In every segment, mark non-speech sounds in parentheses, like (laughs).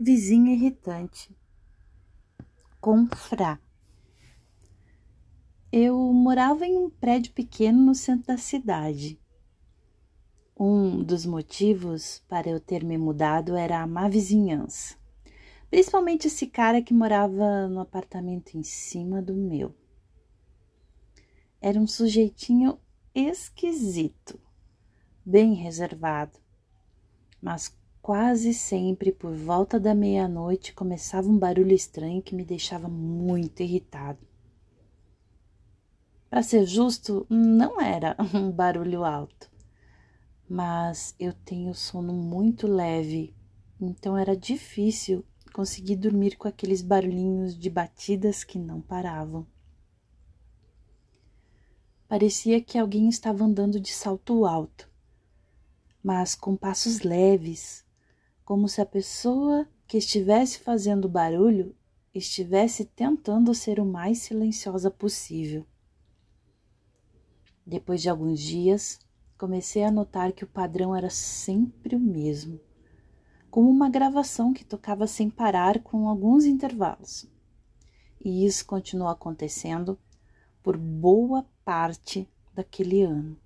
Vizinha irritante. Confrá. Eu morava em um prédio pequeno no centro da cidade. Um dos motivos para eu ter me mudado era a má vizinhança. Principalmente esse cara que morava no apartamento em cima do meu. Era um sujeitinho esquisito, bem reservado, mas quase sempre por volta da meia-noite começava um barulho estranho que me deixava muito irritado. Para ser justo, não era (laughs) um barulho alto, mas eu tenho sono muito leve, então era difícil conseguir dormir com aqueles barulhinhos de batidas que não paravam. Parecia que alguém estava andando de salto alto, mas com passos leves, como se a pessoa que estivesse fazendo barulho estivesse tentando ser o mais silenciosa possível. Depois de alguns dias, comecei a notar que o padrão era sempre o mesmo, como uma gravação que tocava sem parar com alguns intervalos. E isso continuou acontecendo por boa parte daquele ano.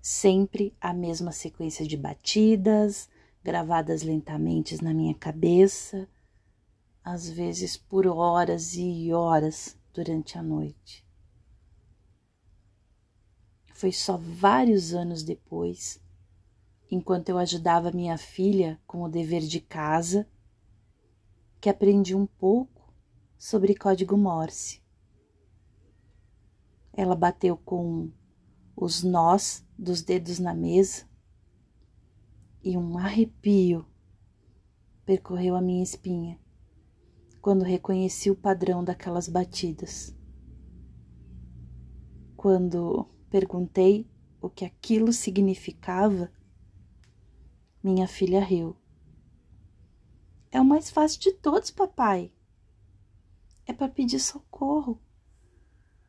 Sempre a mesma sequência de batidas, gravadas lentamente na minha cabeça, às vezes por horas e horas durante a noite. Foi só vários anos depois, enquanto eu ajudava minha filha com o dever de casa, que aprendi um pouco sobre código Morse. Ela bateu com os nós dos dedos na mesa e um arrepio percorreu a minha espinha quando reconheci o padrão daquelas batidas. Quando perguntei o que aquilo significava, minha filha riu. É o mais fácil de todos, papai. É para pedir socorro.